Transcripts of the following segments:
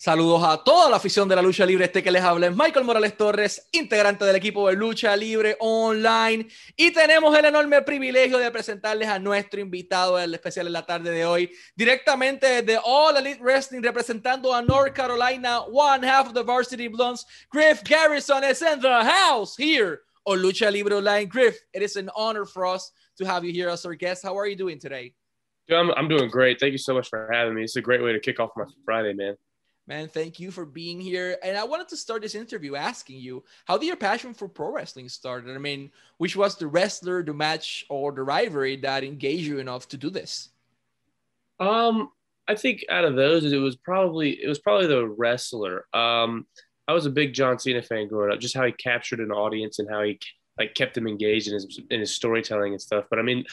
Saludos a toda la afición de la lucha libre. Este que les habla es Michael Morales Torres, integrante del equipo de lucha libre online. Y tenemos el enorme privilegio de presentarles a nuestro invitado del especial en la tarde de hoy, directamente de All Elite Wrestling, representando a North Carolina, one half of the Varsity Blondes. Griff Garrison is in the house here on Lucha Libre Online. Griff, it is an honor for us to have you here as our guest. How are you doing today? I'm doing great. Thank you so much for having me. It's a great way to kick off my Friday, man. Man, thank you for being here. And I wanted to start this interview asking you, how did your passion for pro wrestling start? I mean, which was the wrestler, the match, or the rivalry that engaged you enough to do this? Um, I think out of those, it was probably it was probably the wrestler. Um, I was a big John Cena fan growing up, just how he captured an audience and how he like kept them engaged in his in his storytelling and stuff. But I mean,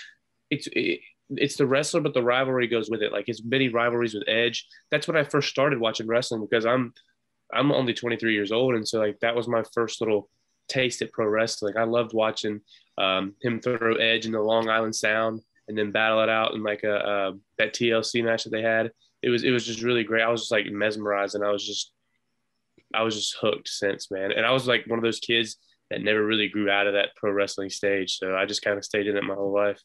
it's it, it's the wrestler, but the rivalry goes with it. Like his many rivalries with Edge. That's when I first started watching wrestling because I'm I'm only 23 years old, and so like that was my first little taste at pro wrestling. I loved watching um, him throw Edge in the Long Island Sound and then battle it out in like a, a that TLC match that they had. It was it was just really great. I was just like mesmerized, and I was just I was just hooked since man. And I was like one of those kids that never really grew out of that pro wrestling stage, so I just kind of stayed in it my whole life.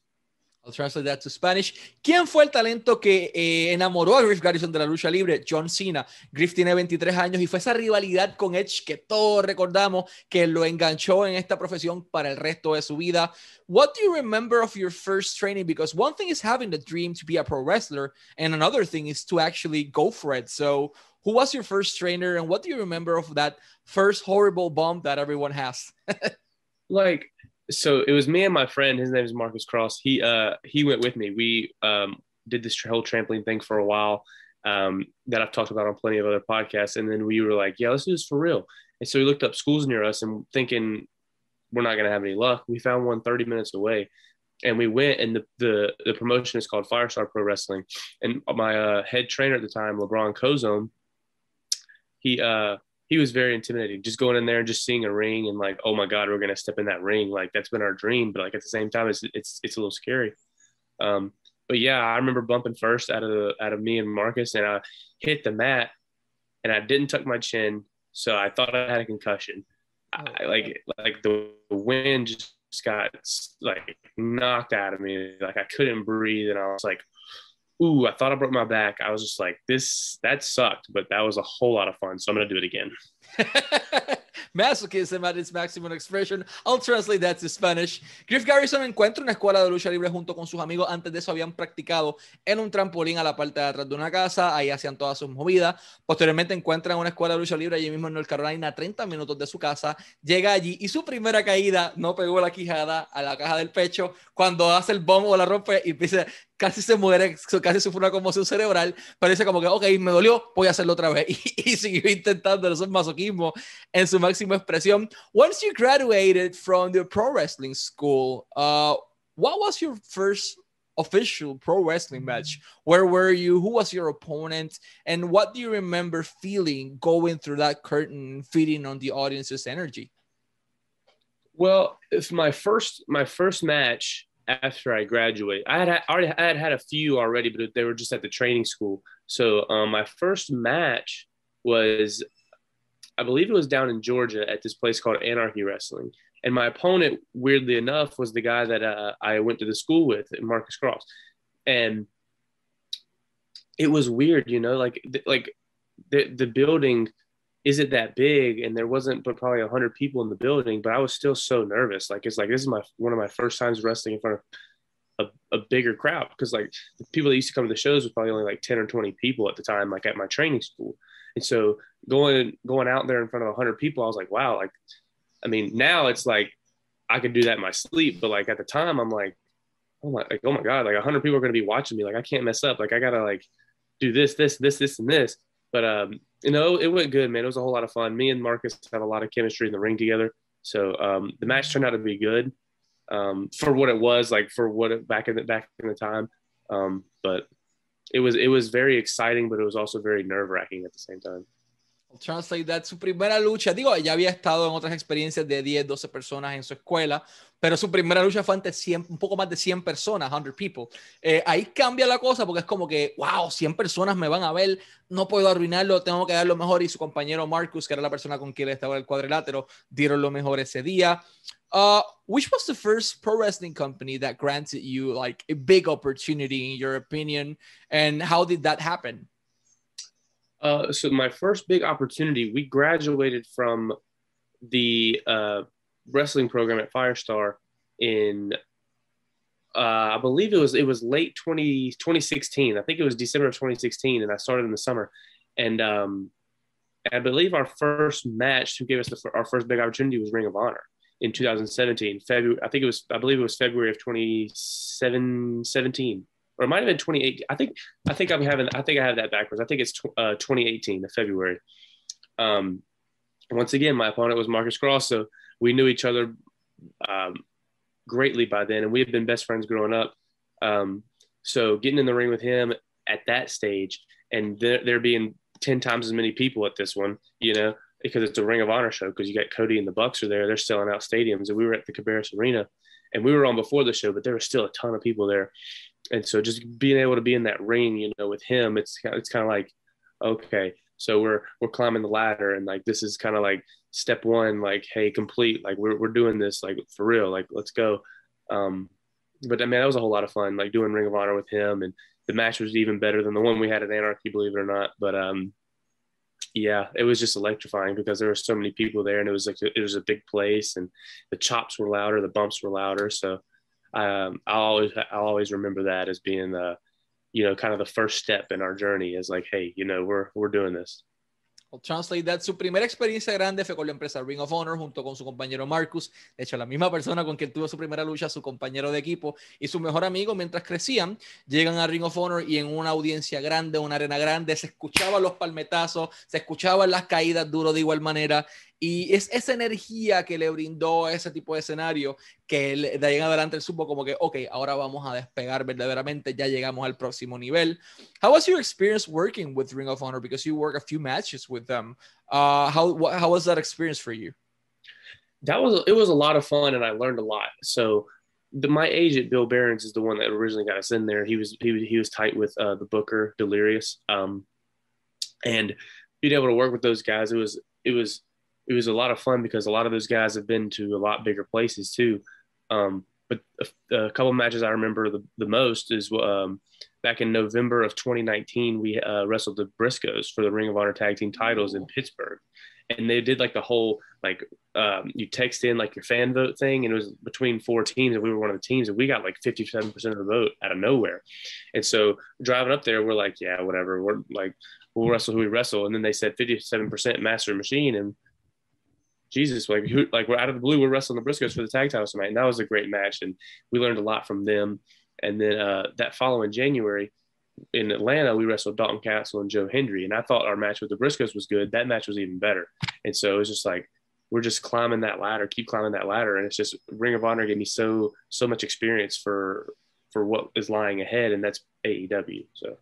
I'll translate that to Spanish. ¿Quién fue el talento que eh, enamoró a Griff Garrison de la lucha libre? John Cena. Griff tiene 23 años y fue esa rivalidad con Edge que todos recordamos que lo enganchó en esta profesión para el resto de su vida. What do you remember of your first training? Because one thing is having the dream to be a pro wrestler, and another thing is to actually go for it. So, who was your first trainer, and what do you remember of that first horrible bump that everyone has? like so it was me and my friend. His name is Marcus Cross. He uh he went with me. We um did this whole trampoline thing for a while um, that I've talked about on plenty of other podcasts. And then we were like, yeah, let's do this for real. And so we looked up schools near us and thinking we're not going to have any luck. We found one 30 minutes away and we went and the, the, the promotion is called Firestar Pro Wrestling. And my uh, head trainer at the time, LeBron Cozone, he, uh, he was very intimidating. Just going in there and just seeing a ring and like, oh my god, we're gonna step in that ring. Like that's been our dream, but like at the same time, it's it's it's a little scary. Um, but yeah, I remember bumping first out of the out of me and Marcus, and I hit the mat, and I didn't tuck my chin, so I thought I had a concussion. I, like like the wind just got like knocked out of me, like I couldn't breathe, and I was like, ooh, I thought I broke my back. I was just like, this, that sucked, but that was a whole lot of fun. So I'm going to do it again. Masochism at its maximum expression. I'll translate that to Spanish. Griff Garrison encuentra una escuela de lucha libre junto con sus amigos. Antes de eso habían practicado en un trampolín a la parte de atrás de una casa. Ahí hacían todas sus movidas. Posteriormente encuentran una escuela de lucha libre allí mismo en North Carolina, a 30 minutos de su casa. Llega allí y su primera caída no pegó la quijada a la caja del pecho. Cuando hace el bombo la rompe y dice, casi se muere, casi sufre una conmoción cerebral, parece como que, ok, me dolió, voy a hacerlo otra vez. Y, y siguió intentando, eso es masoquismo en su máxima expresión. Once you graduated from the pro wrestling school, uh, what was your first official pro wrestling match? Where were you? Who was your opponent? And what do you remember feeling going through that curtain, feeding on the audience's energy? Well, if my first my first match after I graduated. I had already I had had a few already, but they were just at the training school. So um, my first match was, I believe it was down in Georgia at this place called Anarchy Wrestling, and my opponent, weirdly enough, was the guy that uh, I went to the school with, Marcus Cross, and it was weird, you know, like like the the building isn't that big and there wasn't but probably 100 people in the building but i was still so nervous. Like it's like this is my one of my first times wrestling in front of a, a bigger crowd because like the people that used to come to the shows was probably only like 10 or 20 people at the time like at my training school and so going going out there in front of 100 people i was like wow like i mean now it's like i could do that in my sleep but like at the time i'm like oh my like oh my god like 100 people are going to be watching me like i can't mess up like i gotta like do this this this this and this but um you know, it went good, man. It was a whole lot of fun. Me and Marcus have a lot of chemistry in the ring together. So um, the match turned out to be good um, for what it was, like for what it, back in the back in the time. Um, but it was it was very exciting, but it was also very nerve wracking at the same time. Translate that, su primera lucha, digo, ya había estado en otras experiencias de 10, 12 personas en su escuela, pero su primera lucha fue ante 100, un poco más de 100 personas, 100 people. Eh, ahí cambia la cosa porque es como que, wow, 100 personas me van a ver, no puedo arruinarlo, tengo que dar lo mejor. Y su compañero Marcus, que era la persona con quien estaba en el cuadrilátero, dieron lo mejor ese día. Uh, which was the first pro wrestling company that granted you like a big opportunity in your opinion, and how did that happen? Uh, so my first big opportunity, we graduated from the uh, wrestling program at Firestar in uh, I believe it was it was late 20, 2016. I think it was December of 2016, and I started in the summer. And um, I believe our first match who gave us the, our first big opportunity was Ring of Honor in 2017. February, I think it was I believe it was February of 2017, or it might have been 2018. I think I think I'm having I think I have that backwards. I think it's uh, 2018, the February. Um, once again, my opponent was Marcus Cross, so we knew each other um, greatly by then, and we had been best friends growing up. Um, so getting in the ring with him at that stage, and there, there being ten times as many people at this one, you know, because it's a Ring of Honor show. Because you got Cody and the Bucks are there; they're selling out stadiums, and we were at the Cabarrus Arena, and we were on before the show, but there was still a ton of people there, and so just being able to be in that ring, you know, with him, it's it's kind of like, okay, so we're we're climbing the ladder, and like this is kind of like step one, like, hey, complete, like we're, we're doing this, like for real, like let's go. Um, but I mean, that was a whole lot of fun, like doing Ring of Honor with him, and the match was even better than the one we had at Anarchy, believe it or not. But um, yeah, it was just electrifying because there were so many people there, and it was like it was a big place, and the chops were louder, the bumps were louder. So um, I'll always I'll always remember that as being the, you know, kind of the first step in our journey. Is like, hey, you know, we're we're doing this. Translate That. Su primera experiencia grande fue con la empresa Ring of Honor junto con su compañero Marcus. De hecho, la misma persona con quien tuvo su primera lucha, su compañero de equipo y su mejor amigo mientras crecían, llegan a Ring of Honor y en una audiencia grande, una arena grande, se escuchaban los palmetazos, se escuchaban las caídas duro de igual manera y es esa energía que le brindó ese tipo de escenario que de ahí en adelante el supo como que, ok, ahora vamos a despegar verdaderamente, ya llegamos al próximo nivel. How was your experience working with Ring of Honor? Because you work a few matches with them. Uh, how, how was that experience for you? That was, it was a lot of fun and I learned a lot. So the, my agent, Bill Barons, is the one that originally got us in there. He was, he was, he was tight with uh, the Booker, Delirious. Um, and being able to work with those guys, it was, it was, it was a lot of fun because a lot of those guys have been to a lot bigger places too. Um, but a, a, couple matches I remember the, the most is um, back in November of 2019, we uh, wrestled the Briscoes for the Ring of Honor tag team titles in Pittsburgh. And they did like the whole, like, um, you text in like your fan vote thing, and it was between four teams, and we were one of the teams, and we got like 57% of the vote out of nowhere. And so driving up there, we're like, yeah, whatever. We're like, we'll wrestle who we wrestle. And then they said 57% master machine. And Jesus, like who, like we're out of the blue, we're wrestling the Briscoes for the tag titles tonight, and that was a great match, and we learned a lot from them. And then uh, that following January in Atlanta, we wrestled Dalton Castle and Joe Hendry, and I thought our match with the Briscoes was good. That match was even better, and so it was just like we're just climbing that ladder, keep climbing that ladder, and it's just Ring of Honor gave me so so much experience for for what is lying ahead, and that's AEW. So.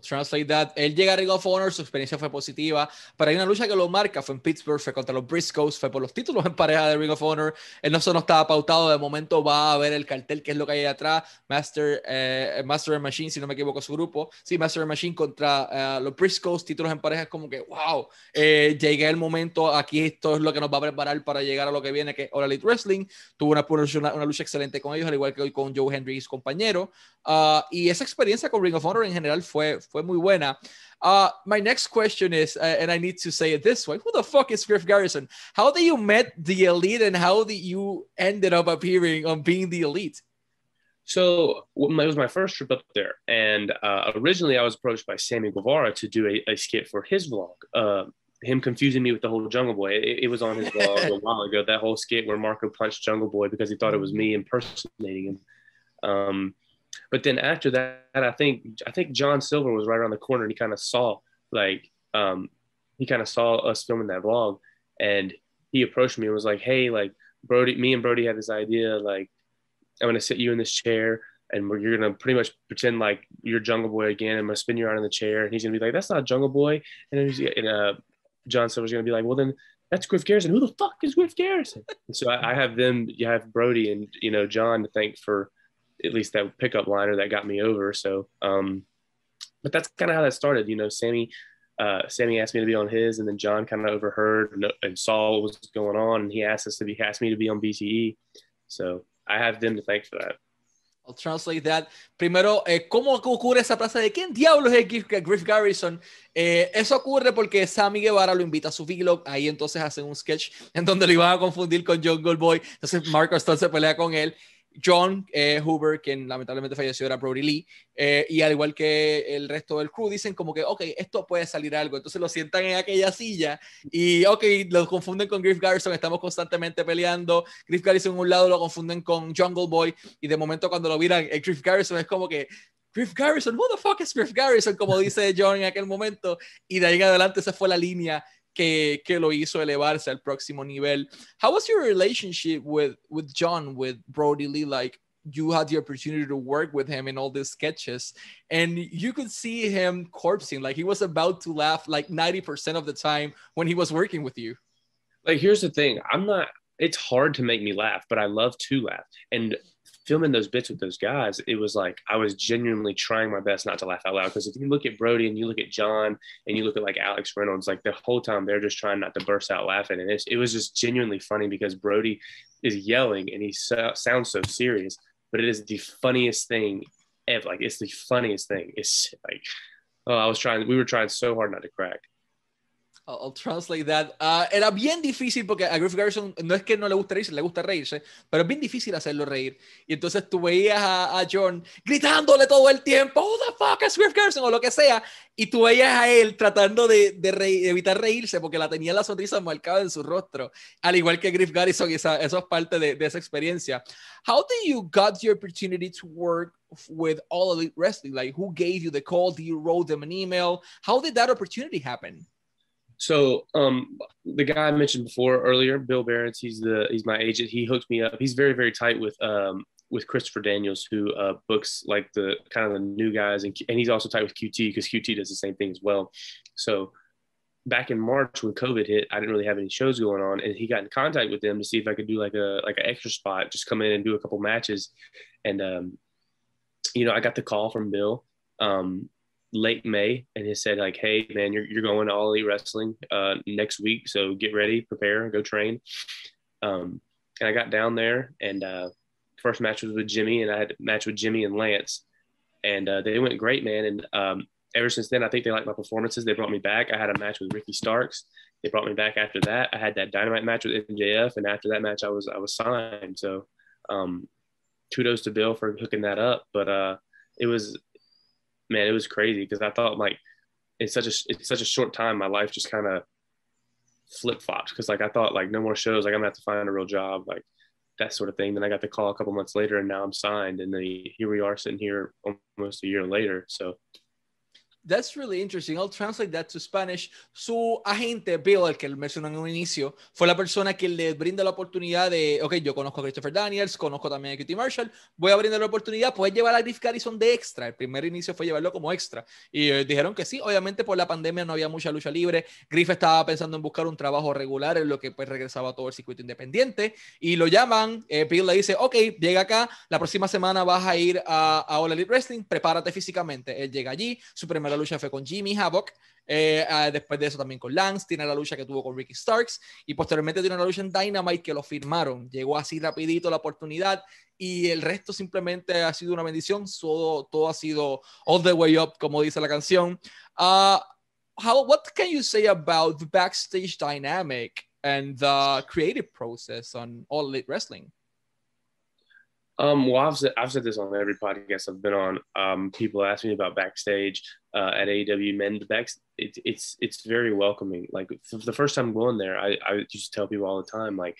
Translate that. Él llega a Ring of Honor, su experiencia fue positiva, pero hay una lucha que lo marca, fue en Pittsburgh, fue contra los Briscoes, fue por los títulos en pareja de Ring of Honor. Él no solo estaba pautado, de momento va a ver el cartel, que es lo que hay atrás, Master, eh, Master Machine, si no me equivoco su grupo. Sí, Master Machine contra eh, los Briscoes, títulos en pareja, es como que, wow, eh, llegué el momento, aquí esto es lo que nos va a preparar para llegar a lo que viene, que es All Elite Wrestling. Tuvo una, una, una lucha excelente con ellos, al igual que hoy con Joe Henry y su compañero. Uh, y esa experiencia con Ring of Honor en general fue, fue muy buena. Uh, my next question is, uh, and I need to say it this way: Who the fuck is Griff Garrison? How did you met the elite, and how did you ended up appearing on being the elite? So it was my first trip up there, and uh, originally I was approached by Sammy Guevara to do a, a skit for his vlog. Uh, him confusing me with the whole Jungle Boy. It, it was on his vlog a while ago. That whole skit where Marko punched Jungle Boy because he thought it was me impersonating him. Um, but then after that, I think I think John Silver was right around the corner and he kind of saw like um, he kind of saw us filming that vlog and he approached me and was like, Hey, like Brodie, me and Brodie had this idea, like I'm gonna sit you in this chair and we're, you're gonna pretty much pretend like you're Jungle Boy again. I'm gonna spin you around in the chair, and he's gonna be like, "That's not Jungle Boy," and then he's and, uh, John Silver's to be like, well, then that's Griff Garrison. Who the fuck is Griff Garrison? And so I, I, have them, you have Brodie and, you know, John to thank for at least that pickup liner that got me over. So, um, but that's kind of how that started. You know, Sammy, uh, Sammy asked me to be on his, and then John kind of overheard and, and, saw what was going on, and he asked us to be, asked me to be on BTE. So I have them to thank for that. I'll translate that. Primero, eh, ¿cómo ocurre esa frase de quién diablos es Griff, Garrison? Eh, eso ocurre porque Sammy Guevara lo invita a su vlog. Ahí entonces hacen un sketch en donde lo iban a confundir con Jungle Boy. Entonces Marko Stunt se pelea con él John eh, Hoover, quien lamentablemente falleció, era Brody Lee, eh, y al igual que el resto del crew, dicen como que, ok, esto puede salir algo. Entonces lo sientan en aquella silla y, ok, lo confunden con Griff Garrison, estamos constantemente peleando. Griff Garrison en un lado lo confunden con Jungle Boy, y de momento cuando lo miran, eh, Griff Garrison es como que, Griff Garrison, who the fuck is Griff Garrison? Como dice John en aquel momento, y de ahí en adelante esa fue la línea que, que lo hizo elevarse al próximo nivel. How was your relationship with, with John, with Brodie Lee? Like, you had the opportunity to work with him in all these sketches and you could see him corpsing like he was about to laugh like 90% of the time when he was working with you like here's the thing i'm not it's hard to make me laugh but i love to laugh and filming those bits with those guys, it was like I was genuinely trying my best not to laugh out loud. Because if you look at Brodie and you look at John and you look at like Alex Reynolds, like the whole time they're just trying not to burst out laughing, and it was just genuinely funny because Brodie is yelling and he so, sounds so serious, but it is the funniest thing ever. Like it's the funniest thing. It's like, oh, I was trying. We were trying so hard not to crack. I'll, translate that. Uh, era bien difícil porque a Griff Garrison no es que no le guste reírse, le gusta reírse, pero es bien difícil hacerlo reír. Y entonces tú veías a, a John gritándole todo el tiempo, who the fuck is Griff Garrison o lo que sea, y tú veías a él tratando de, de, evitar reírse porque la tenía la sonrisa marcada en su rostro, al igual que Griff Garrison, esa, eso es parte de, de esa experiencia. How did you got the opportunity to work with All Elite Wrestling? Like, who gave you the call? Did you wrote them an email? How did that opportunity happen? So um, the guy I mentioned before earlier, Bill Barons, he's the he's my agent. He hooked me up. He's very very tight with um, with Christopher Daniels, who uh, books like the kind of the new guys, and, and he's also tight with QT because QT does the same thing as well. So back in March when COVID hit, I didn't really have any shows going on, and he got in contact with them to see if I could do like a like an extra spot, just come in and do a couple matches, and um, you know I got the call from Bill. Um, late May and he said like, Hey man, you're, you're going to all elite wrestling uh, next week. So get ready, prepare, go train. Um, and I got down there and uh, first match was with Jimmy and I had a match with Jimmy and Lance and uh, they went great, man. And um, ever since then, I think they liked my performances. They brought me back. I had a match with Ricky Starks. They brought me back after that. I had that dynamite match with MJF. And after that match, I was, I was signed. So um, kudos to Bill for hooking that up. But uh, it was man, it was crazy because I thought like in such a it's such a short time, my life just kind of flip flopped because like I thought like no more shows, like I'm gonna have to find a real job, like that sort of thing. Then I got the call a couple months later, and now I'm signed, and then here we are sitting here almost a year later. So That's really interesting. I'll translate that to Spanish. Su agente, Bill, el que mencionó en un inicio, fue la persona que le brinda la oportunidad de, ok, yo conozco a Christopher Daniels, conozco también a QT Marshall, voy a brindar la oportunidad, puedes llevar a Griff Garrison de extra. El primer inicio fue llevarlo como extra. Y eh, dijeron que sí, obviamente por la pandemia no había mucha lucha libre. Griff estaba pensando en buscar un trabajo regular, en lo que pues regresaba todo el circuito independiente. Y lo llaman, eh, Bill le dice, ok, llega acá, la próxima semana vas a ir a, a All Elite Wrestling, prepárate físicamente. Él llega allí, su primera lucha fue con Jimmy Havoc. Eh, ah, después de eso también con Lance, tiene la lucha que tuvo con Ricky Starks y posteriormente tiene una lucha en Dynamite que lo firmaron. Llegó así rapidito la oportunidad y el resto simplemente ha sido una bendición. Todo, todo ha sido all the way up, como dice la canción. Uh, how, what can you say about the backstage dynamic and the creative process on All Elite Wrestling? Um, well, I've said, I've said this on every podcast I've been on. Um, people ask me about backstage uh, at AEW men. The back, it, it's it's very welcoming. Like the first time going there, I, I used to tell people all the time, like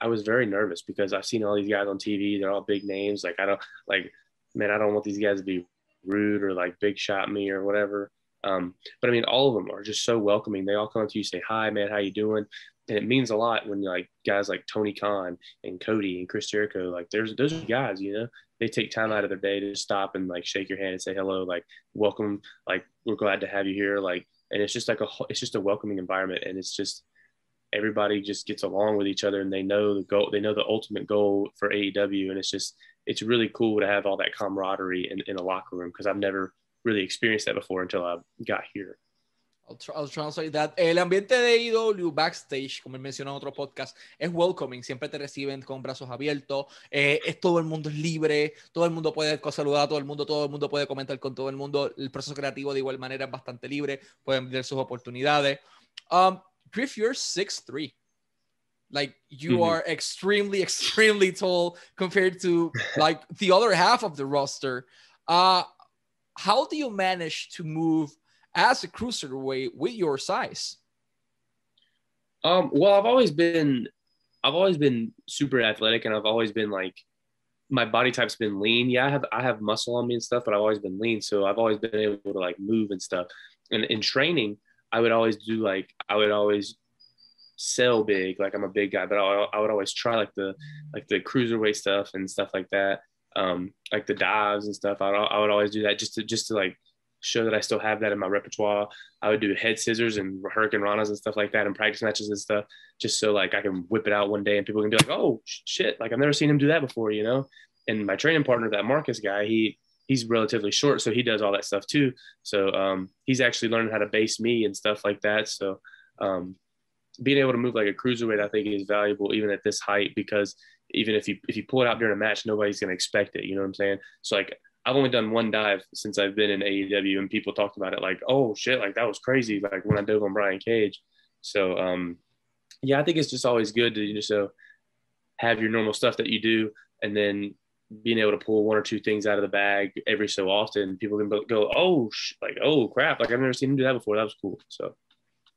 I was very nervous because I've seen all these guys on TV. They're all big names. Like I don't like, man, I don't want these guys to be rude or like big shot me or whatever. Um, but I mean, all of them are just so welcoming. They all come up to you, say, "Hi, man, how you doing?" And it means a lot when like guys like Tony Khan and Cody and Chris Jericho, like there's those are guys, you know, they take time out of their day to stop and like shake your hand and say hello, like welcome, like we're glad to have you here, like and it's just like a it's just a welcoming environment, and it's just everybody just gets along with each other, and they know the goal, they know the ultimate goal for AEW, and it's just it's really cool to have all that camaraderie in, in a locker room because I've never really experienced that before until I got here. I'll, translate that. El ambiente de AEW backstage, como él mencionó en otro podcast, es welcoming. Siempre te reciben con brazos abiertos. Eh, es todo el mundo es libre. Todo el mundo puede saludar a todo el mundo. Todo el mundo puede comentar con todo el mundo. El proceso creativo de igual manera es bastante libre. Pueden ver sus oportunidades. Um, Griff, you're 6'3". Like you mm -hmm. are extremely, extremely tall compared to like the other half of the roster. Uh, how do you manage to move – as a cruiserweight with your size? Um, well, I've always been, I've always been super athletic, and I've always been like, my body type's been lean. Yeah, I have I have muscle on me and stuff, but I've always been lean, so I've always been able to like move and stuff. And in training, I would always do like I would always sell big, like I'm a big guy, but I, I would always try like the like the cruiserweight stuff and stuff like that, um, like the dives and stuff. I I would always do that just to just to like show that I still have that in my repertoire. I would do head scissors and hurricanranas and stuff like that in practice matches and stuff, just so like I can whip it out one day and people can be like, "Oh shit!" Like I've never seen him do that before, you know. And my training partner, that Marcus guy, he he's relatively short, so he does all that stuff too. So um, he's actually learning how to base me and stuff like that. So um, being able to move like a cruiserweight, I think, is valuable even at this height because even if you if you pull it out during a match, nobody's gonna expect it. You know what I'm saying? So like I've only done one dive since I've been in AEW, and people talked about it like, "Oh shit, like that was crazy!" Like when I dove on Brian Cage. So, um, yeah, I think it's just always good to just so have your normal stuff that you do, and then being able to pull one or two things out of the bag every so often. People can go, "Oh, sh-, like oh crap!" Like I've never seen him do that before. That was cool. So.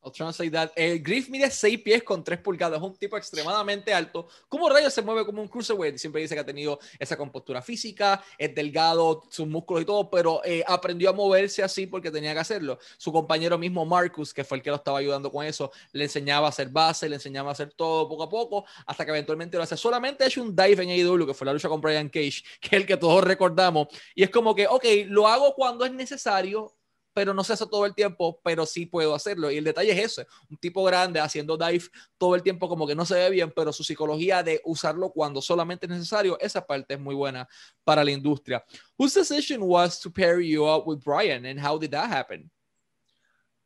I'll translate that. El Griff mide 6 pies con 3 pulgadas. Es un tipo extremadamente alto. ¿Cómo rayos se mueve como un cruiserweight? Siempre dice que ha tenido esa compostura física, es delgado, sus músculos y todo, pero eh, aprendió a moverse así porque tenía que hacerlo. Su compañero mismo, Marcus, que fue el que lo estaba ayudando con eso, le enseñaba a hacer base, le enseñaba a hacer todo poco a poco, hasta que eventualmente lo hace. Solamente ha hecho un dive en AEW, que fue la lucha con Brian Cage, que es el que todos recordamos. Y es como que, ok, lo hago cuando es necesario, pero no se hace todo el tiempo, pero sí puedo hacerlo. Y el detalle es ese, un tipo grande haciendo dive todo el tiempo como que no se ve bien, pero su psicología de usarlo cuando solamente es necesario, esa parte es muy buena para la industria. Whose decision was to pair you up with Brian and how did that happen?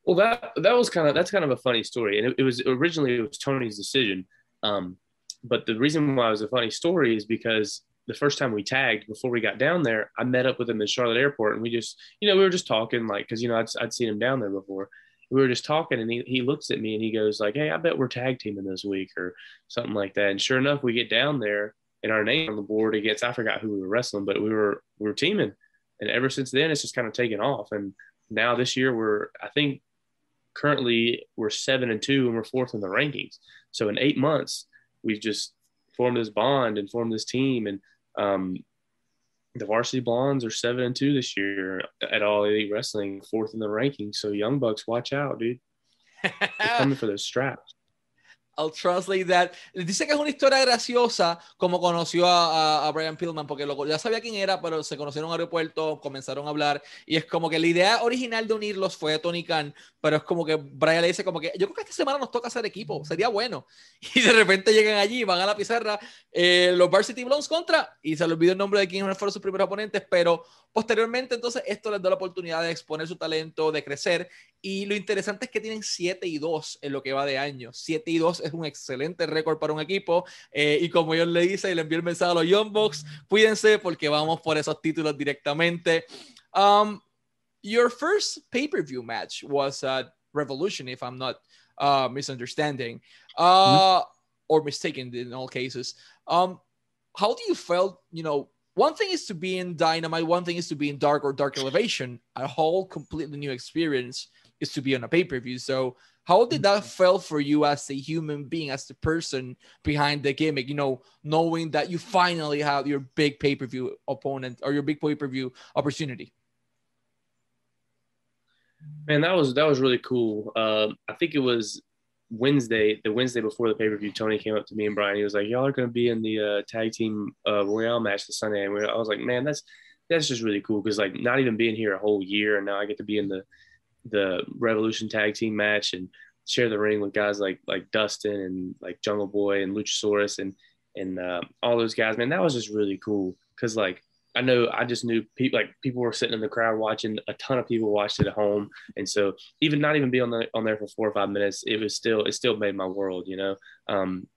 Well, that that was kind of that's kind of a funny story, and it, it was originally it was Tony's decision. Um, but the reason why it was a funny story is because the first time we tagged before we got down there, I met up with him in Charlotte Airport, and we just, you know, we were just talking, like, because you know, I'd, I'd seen him down there before. We were just talking, and he, he looks at me and he goes like, "Hey, I bet we're tag teaming this week or something like that." And sure enough, we get down there, and our name on the board against I forgot who we were wrestling, but we were we were teaming, and ever since then, it's just kind of taken off. And now this year, we're I think currently we're seven and two, and we're fourth in the rankings. So in eight months, we've just formed this bond and formed this team and um, the varsity blondes are seven and two this year at all elite wrestling, fourth in the rankings. So young bucks, watch out, dude. They're coming for those straps. I'll translate that. Dice que es una historia graciosa como conoció a, a, Brian Pillman, porque lo, ya sabía quién era, pero se conocieron en un aeropuerto, comenzaron a hablar, y es como que la idea original de unirlos fue Tony Khan, pero es como que Brian le dice como que yo creo que esta semana nos toca hacer equipo, sería bueno. Y de repente llegan allí, van a la pizarra, eh, los Varsity Blondes contra, y se le olvidó el nombre de quién fueron sus primeros oponentes, pero posteriormente entonces esto les da la oportunidad de exponer su talento, de crecer, y lo interesante es que tienen 7 y 2 en lo que va de año. 7 y 2 es un excelente récord para un equipo. Eh, y como yo le dice y le envío el mensaje a los Young Bucks, cuídense porque vamos por esos títulos directamente. Um, your first pay-per-view match was uh, Revolution, if I'm not uh, misunderstanding uh, mm-hmm. or mistaken in all cases. Um, how do you felt, you know, one thing is to be in Dynamite, one thing is to be in Dark or Dark Elevation, a whole completely new experience is to be on a pay-per-view. So how did that mm-hmm. feel for you as a human being, as the person behind the gimmick? You know, knowing that you finally have your big pay per view opponent or your big pay per view opportunity. Man, that was that was really cool. Uh, I think it was Wednesday, the Wednesday before the pay per view. Tony came up to me and Brian. He was like, "Y'all are going to be in the uh, tag team uh, Royale match this Sunday." And I was like, "Man, that's that's just really cool because like not even being here a whole year, and now I get to be in the the Revolution tag team match and share the ring with guys like like Dustin and like Jungle Boy and Luchasaurus and and uh, all those guys. Man, that was just really cool because like I know I just knew people like people were sitting in the crowd watching. A ton of people watched it at home, and so even not even be on the on there for four or five minutes, it was still it still made my world. You know, um,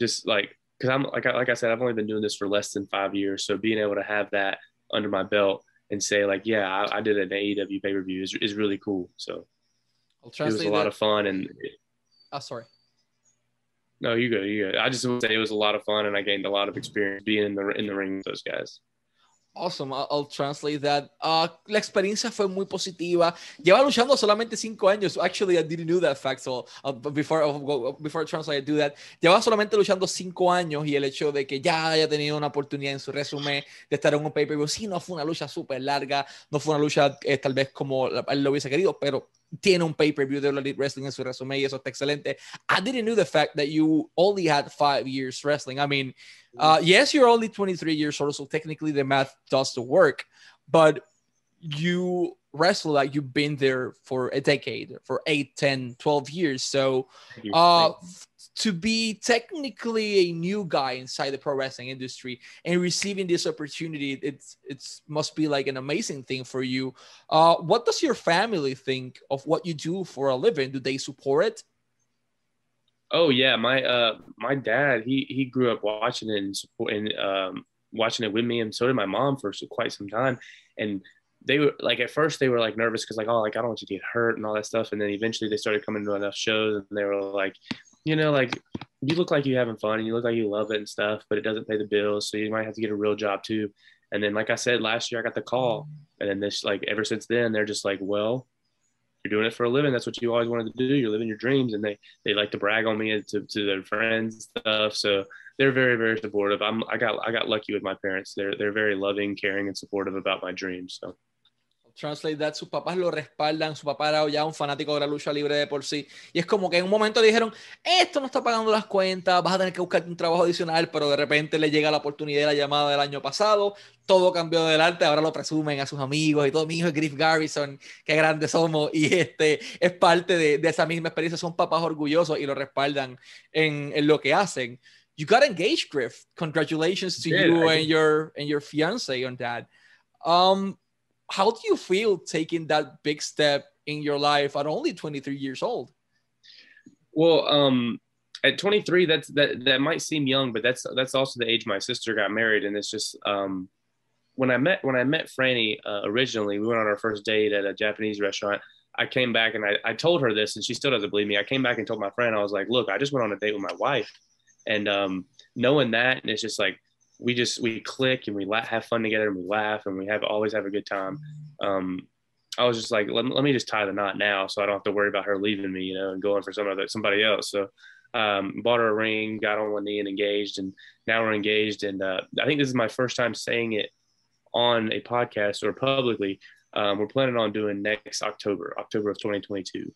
just like because I'm like I, like I said, I've only been doing this for less than five years, so being able to have that under my belt and say like, yeah, I, I did an AEW pay per view is is really cool. So it was a lot of fun and. Oh, sorry. No, you go. You go. I just would say it was a lot of fun, and I gained a lot of experience being in the in the ring with those guys. Awesome, I'll, translate that. Uh, la experiencia fue muy positiva. Lleva luchando solamente cinco años. Actually, I didn't know that fact. So uh, before uh, before I translate, I do that. Lleva solamente luchando cinco años y el hecho de que ya haya tenido una oportunidad en su resumen de estar en un pay-per-view, sí, no fue una lucha súper larga, no fue una lucha eh, tal vez como él lo hubiese querido, pero tiene un pay-per-view de Elite Wrestling en su resumen y eso está excelente. I didn't know the fact that you only had five years wrestling. I mean, uh, yes, you're only 23 years old, so technically the math does the work, but you wrestle like you've been there for a decade, for 8, 10, 12 years. So uh, to be technically a new guy inside the pro wrestling industry and receiving this opportunity, it's it's must be like an amazing thing for you. Uh, what does your family think of what you do for a living? Do they support it? Oh yeah, my uh my dad he he grew up watching it and supporting um watching it with me, and so did my mom for quite some time. And they were like at first they were like nervous because like oh like I don't want you to get hurt and all that stuff. And then eventually they started coming to enough shows and they were like, you know, like you look like you're having fun and you look like you love it and stuff, but it doesn't pay the bills, so you might have to get a real job too. And then like I said last year I got the call, and then this like ever since then they're just like, well, you're doing it for a living. That's what you always wanted to do. You're living your dreams. And they, they like to brag on me to, to their friends stuff. So they're very, very supportive. I'm, I got, I got lucky with my parents. They're, they're very loving, caring, and supportive about my dreams. So. Translate that, sus papás lo respaldan, su papá era ya un fanático de la lucha libre de por sí, y es como que en un momento dijeron, esto no está pagando las cuentas, vas a tener que buscar un trabajo adicional, pero de repente le llega la oportunidad de la llamada del año pasado, todo cambió delante, ahora lo presumen a sus amigos y todo, mi hijo es Griff Garrison, qué grandes somos, y este es parte de, de esa misma experiencia, son papás orgullosos y lo respaldan en, en lo que hacen. You got engaged, Griff. Congratulations to you and your and your fiance on that. Um, how do you feel taking that big step in your life at only 23 years old? Well, um, at 23, that's that that might seem young, but that's that's also the age my sister got married, and it's just um, when I met when I met Franny uh, originally, we went on our first date at a Japanese restaurant. I came back and I, I told her this, and she still doesn't believe me. I came back and told my friend, I was like, "Look, I just went on a date with my wife," and um, knowing that, and it's just like we just we click and we la- have fun together and we laugh and we have always have a good time. Um, I was just like, let, let me just tie the knot now, so I don't have to worry about her leaving me, you know, and going for some other somebody else. So, um, bought her a ring, got on one knee and engaged, and now we're engaged. And uh, I think this is my first time saying it on a podcast or publicly. Um, we're planning on doing next October, October of 2022.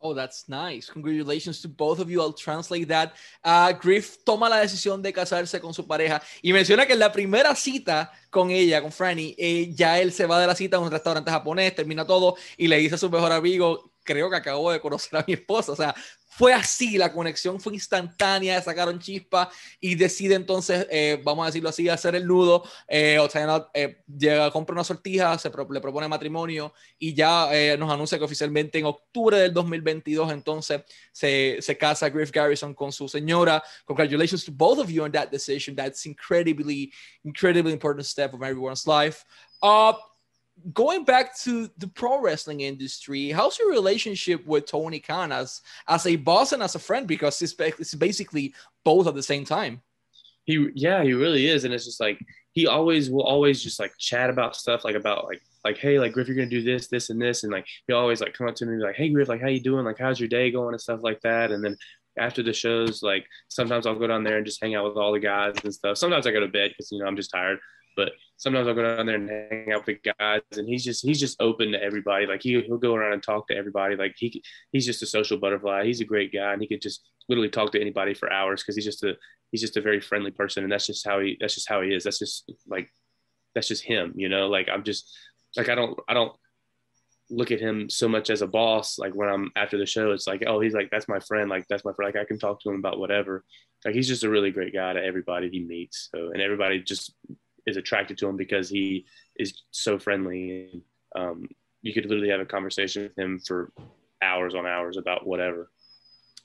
Oh, that's nice. Congratulations to both of you. I'll translate that. Uh, Griff toma la decisión de casarse con su pareja y menciona que en la primera cita con ella, con Franny, eh, ya él se va de la cita a un restaurante japonés, termina todo y le dice a su mejor amigo, creo que acabo de conocer a mi esposa. O sea, fue así, la conexión fue instantánea, sacaron chispa y decide entonces, eh, vamos a decirlo así, hacer el nudo. Eh, o sea, eh, llega, compra una sortija, se le propone matrimonio y ya eh, nos anuncia que oficialmente en octubre del 2022 entonces se, se casa Griff Garrison con su señora. Congratulations to both of you on that decision. That's incredibly, incredibly important step of everyone's life. Uh, going back to the pro wrestling industry, how's your relationship with Tony Khan as, as a boss and as a friend? Because it's, it's basically both at the same time. He, yeah, he really is. And it's just like, he always will always just like chat about stuff like about like, like, hey, like Griff, you're gonna do this, this, and this, and like he always like come up to me like, hey Griff, like how you doing? Like how's your day going and stuff like that. And then after the shows, like sometimes I'll go down there and just hang out with all the guys and stuff. Sometimes I go to bed because you know I'm just tired. But sometimes I'll go down there and hang out with guys, and he's just he's just open to everybody. Like he he'll go around and talk to everybody. Like he he's just a social butterfly. He's a great guy, and he could just literally talk to anybody for hours because he's just a he's just a very friendly person, and that's just how he that's just how he is. That's just like that's just him, you know. Like I'm just like I don't I don't look at him so much as a boss. Like when I'm after the show, it's like, oh, he's like, that's my friend. Like that's my friend. Like I can talk to him about whatever. Like he's just a really great guy to everybody he meets. So and everybody just is attracted to him because he is so friendly. Um, you could literally have a conversation with him for hours on hours about whatever.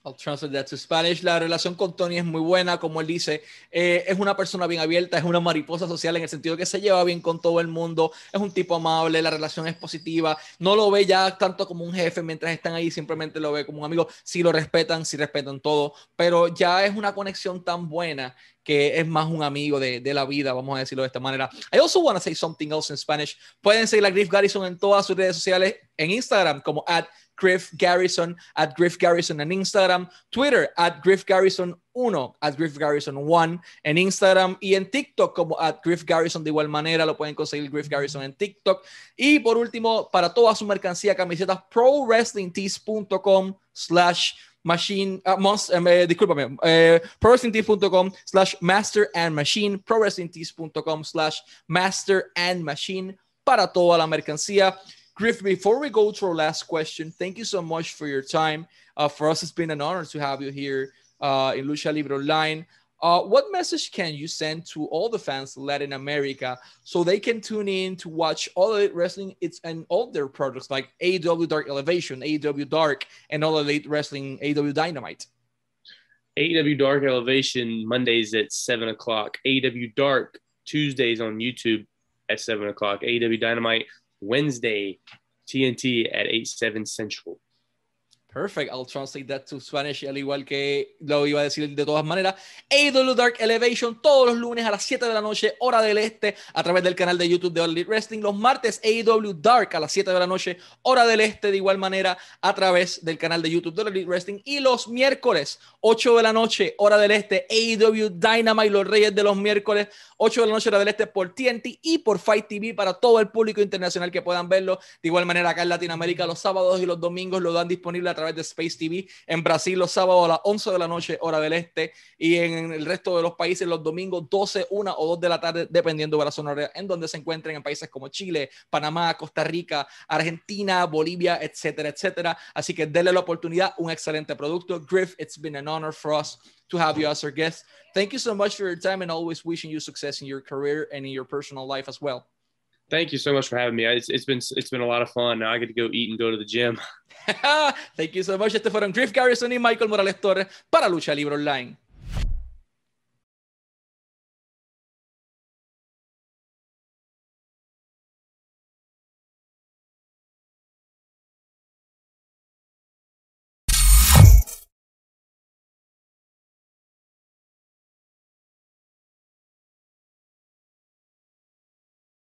I'll translate that to Spanish. La relación con Tony es muy buena, como él dice. Eh, es una persona bien abierta, es una mariposa social en el sentido que se lleva bien con todo el mundo. Es un tipo amable, la relación es positiva. No lo ve ya tanto como un jefe mientras están ahí, simplemente lo ve como un amigo. Si lo respetan, si respetan todo, pero ya es una conexión tan buena que es más un amigo de, de, la vida, vamos a decirlo de esta manera. I also want to say something else in Spanish. Pueden seguir a Griff Garrison en todas sus redes sociales, en Instagram como at Griff Garrison, at Griff Garrison en Instagram, Twitter, at Griff Garrison 1, at Griff Garrison 1 en Instagram y en TikTok como at Griff Garrison de igual manera, lo pueden conseguir Griff Garrison en TikTok. Y por último, para toda su mercancía, camisetas, prowrestlingtees.com slash machine, uh, monster, um, eh, discúlpame, eh, prowrestlingtees.com slash master and machine, prowrestlingtees.com slash master and machine para toda la mercancía. Griff, before we go to our last question, thank you so much for your time. Uh, for us, it's been an honor to have you here uh, in Lucha Libre Online. Uh, what message can you send to all the fans of Latin America so they can tune in to watch all Elite Wrestling it's and all their products like AEW Dark Elevation, AEW Dark, and all Elite Wrestling, AEW Dynamite? AEW Dark Elevation Mondays at seven o'clock. AEW Dark Tuesdays on YouTube at seven o'clock. AEW Dynamite Wednesday, TNT at 8, 7 Central. Perfect. I'll translate that to Spanish, al igual que lo iba a decir de todas maneras. AW Dark Elevation todos los lunes a las 7 de la noche, hora del este, a través del canal de YouTube de All Elite Wrestling. Los martes, AW Dark a las 7 de la noche, hora del este, de igual manera, a través del canal de YouTube de All Elite Wrestling. Y los miércoles, 8 de la noche, hora del este, AW Dynamite, los Reyes de los miércoles, 8 de la noche, hora del este, por TNT y por Fight TV para todo el público internacional que puedan verlo. De igual manera, acá en Latinoamérica, los sábados y los domingos lo dan disponible a través de Space TV. En Brasil, los sábados a las 11 de la noche, hora del este. Y en el resto de los países, los domingos, 12, 1 o 2 de la tarde, dependiendo de la zona horaria en donde se encuentren, en países como Chile, Panamá, Costa Rica, Argentina, Bolivia, etcétera, etcétera. Así que denle la oportunidad, un excelente producto. Griff, it's been an honor for us to have you as our guest. Thank you so much for your time and always wishing you success in your career and in your personal life as well. Thank you so much for having me. It's, it's been it's been a lot of fun. Now I get to go eat and go to the gym. Thank you so much. Este fueron Griff Garrison y Michael Morales Torres para Lucha Libre Online.